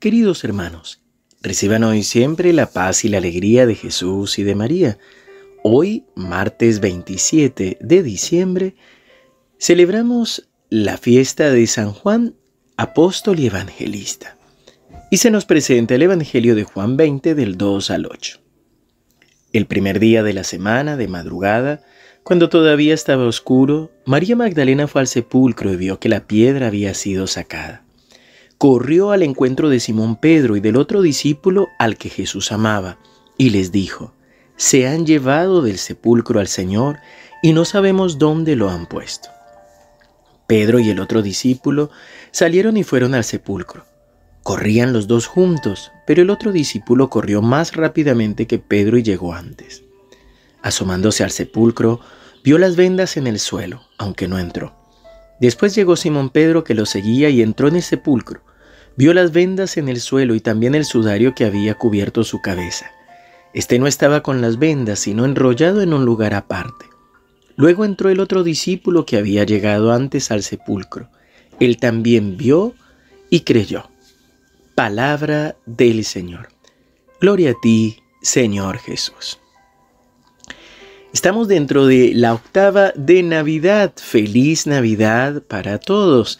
Queridos hermanos, reciban hoy siempre la paz y la alegría de Jesús y de María. Hoy, martes 27 de diciembre, celebramos la fiesta de San Juan, apóstol y evangelista. Y se nos presenta el Evangelio de Juan 20 del 2 al 8. El primer día de la semana, de madrugada, cuando todavía estaba oscuro, María Magdalena fue al sepulcro y vio que la piedra había sido sacada. Corrió al encuentro de Simón Pedro y del otro discípulo al que Jesús amaba, y les dijo, Se han llevado del sepulcro al Señor y no sabemos dónde lo han puesto. Pedro y el otro discípulo salieron y fueron al sepulcro. Corrían los dos juntos, pero el otro discípulo corrió más rápidamente que Pedro y llegó antes. Asomándose al sepulcro, vio las vendas en el suelo, aunque no entró. Después llegó Simón Pedro que lo seguía y entró en el sepulcro. Vio las vendas en el suelo y también el sudario que había cubierto su cabeza. Este no estaba con las vendas, sino enrollado en un lugar aparte. Luego entró el otro discípulo que había llegado antes al sepulcro. Él también vio y creyó. Palabra del Señor. Gloria a ti, Señor Jesús. Estamos dentro de la octava de Navidad. Feliz Navidad para todos.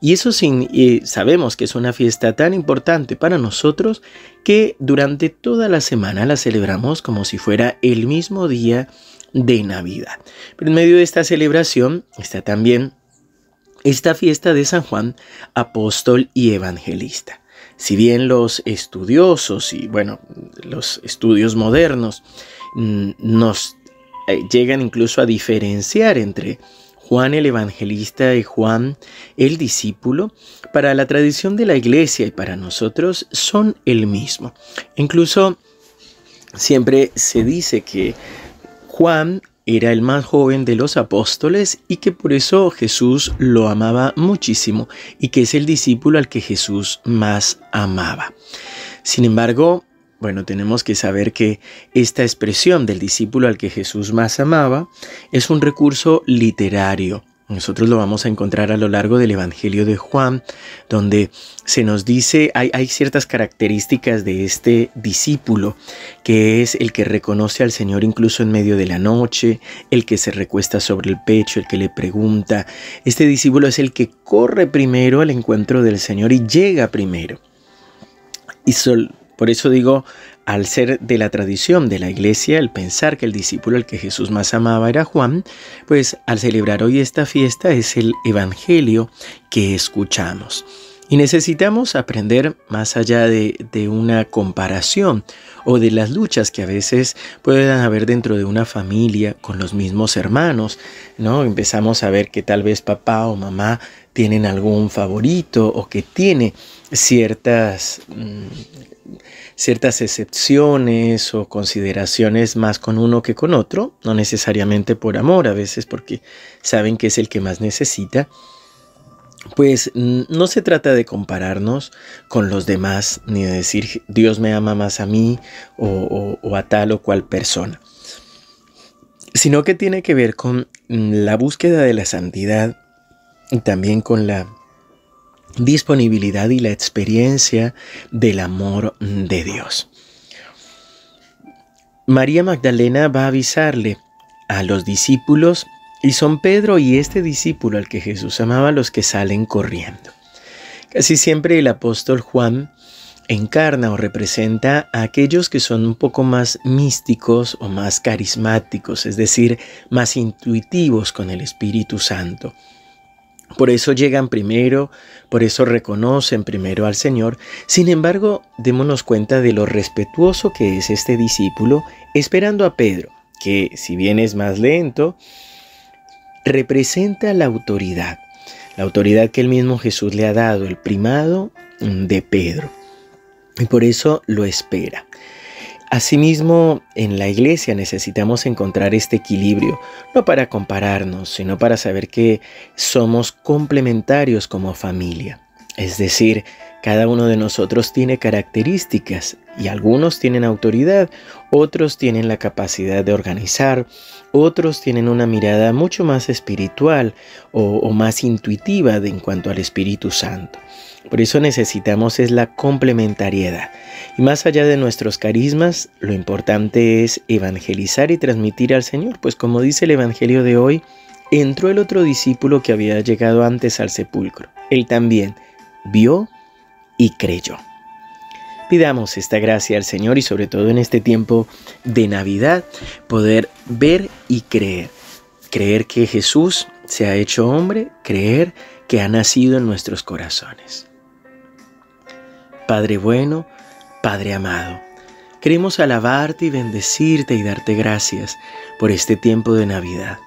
Y eso sin, sabemos que es una fiesta tan importante para nosotros que durante toda la semana la celebramos como si fuera el mismo día de Navidad. Pero en medio de esta celebración está también esta fiesta de San Juan, apóstol y evangelista. Si bien los estudiosos y bueno, los estudios modernos mm, nos eh, llegan incluso a diferenciar entre Juan el Evangelista y Juan el discípulo, para la tradición de la iglesia y para nosotros son el mismo. Incluso siempre se dice que Juan era el más joven de los apóstoles y que por eso Jesús lo amaba muchísimo y que es el discípulo al que Jesús más amaba. Sin embargo, bueno, tenemos que saber que esta expresión del discípulo al que Jesús más amaba es un recurso literario nosotros lo vamos a encontrar a lo largo del Evangelio de Juan, donde se nos dice, hay, hay, ciertas características de este discípulo, que es el que reconoce al Señor incluso en medio de la noche, el que se recuesta sobre el pecho, el que le pregunta. Este discípulo es el que corre primero al encuentro del Señor y llega primero. Y sol, por eso digo, al ser de la tradición de la iglesia, el pensar que el discípulo al que Jesús más amaba era Juan, pues al celebrar hoy esta fiesta es el Evangelio que escuchamos. Y necesitamos aprender más allá de, de, una comparación o de las luchas que a veces puedan haber dentro de una familia con los mismos hermanos, ¿no? Empezamos a ver que tal vez papá o mamá tienen algún favorito o que tiene ciertas mm, ciertas excepciones o consideraciones más con uno que con otro, no necesariamente por amor, a veces porque saben que es el que más necesita, pues no se trata de compararnos con los demás, ni de decir Dios me ama más a mí o, o a tal o cual persona, sino que tiene que ver con la búsqueda de la santidad y también con la disponibilidad y la experiencia del amor de Dios. María Magdalena va a avisarle a los discípulos y son Pedro y este discípulo al que Jesús amaba los que salen corriendo. Casi siempre el apóstol Juan encarna o representa a aquellos que son un poco más místicos o más carismáticos, es decir, más intuitivos con el Espíritu Santo. Por eso llegan primero, por eso reconocen primero al Señor. Sin embargo, démonos cuenta de lo respetuoso que es este discípulo esperando a Pedro, que si bien es más lento, representa la autoridad, la autoridad que el mismo Jesús le ha dado, el primado de Pedro. Y por eso lo espera. Asimismo, en la iglesia necesitamos encontrar este equilibrio, no para compararnos, sino para saber que somos complementarios como familia. Es decir, cada uno de nosotros tiene características y algunos tienen autoridad, otros tienen la capacidad de organizar, otros tienen una mirada mucho más espiritual o, más intuitiva en cuanto al Espíritu Santo. Por eso necesitamos es la complementariedad. Y más allá de nuestros carismas, lo importante es evangelizar y transmitir al Señor, pues como dice el Evangelio de hoy, entró el otro discípulo que había llegado antes al sepulcro. Él también vio y creyó. Pidamos esta gracia al Señor y sobre todo en este tiempo de Navidad, poder ver y creer. Creer que Jesús se ha hecho hombre, creer que ha nacido en nuestros corazones. Padre bueno, Padre amado, queremos alabarte y bendecirte y darte gracias por este tiempo de Navidad.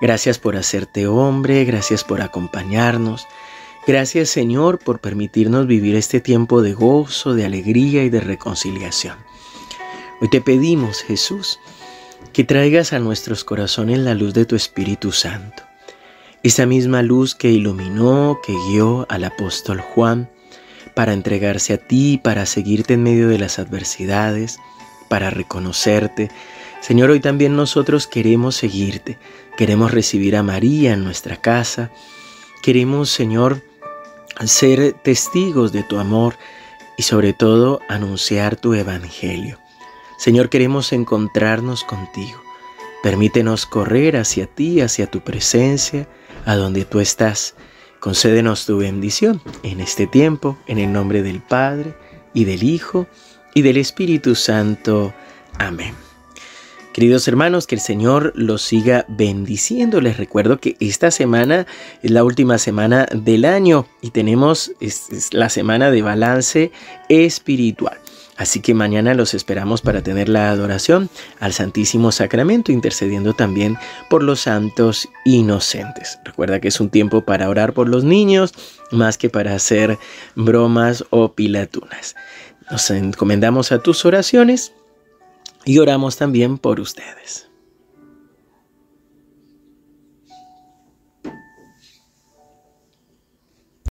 Gracias por hacerte hombre, gracias por acompañarnos, Gracias Señor por permitirnos vivir este tiempo de gozo, de alegría y de reconciliación. Hoy te pedimos, Jesús, que traigas a nuestros corazones la luz de tu Espíritu Santo. Esa misma luz que iluminó, que guió al apóstol Juan para entregarse a ti, para seguirte en medio de las adversidades, para reconocerte. Señor, hoy también nosotros queremos seguirte, queremos recibir a María en nuestra casa, queremos, Señor, ser testigos de tu amor y sobre todo anunciar tu evangelio. Señor, queremos encontrarnos contigo. Permítenos correr hacia ti, hacia tu presencia, a donde tú estás. Concédenos tu bendición en este tiempo, en el nombre del Padre, y del Hijo, y del Espíritu Santo. Amén. Queridos hermanos, que el Señor los siga bendiciendo. Les recuerdo que esta semana es la última semana del año y tenemos la semana de balance espiritual. Así que mañana los esperamos para tener la adoración al Santísimo Sacramento, intercediendo también por los santos inocentes. Recuerda que es un tiempo para orar por los niños, más que para hacer bromas o pilatunas. Nos encomendamos a tus oraciones y oramos también por ustedes.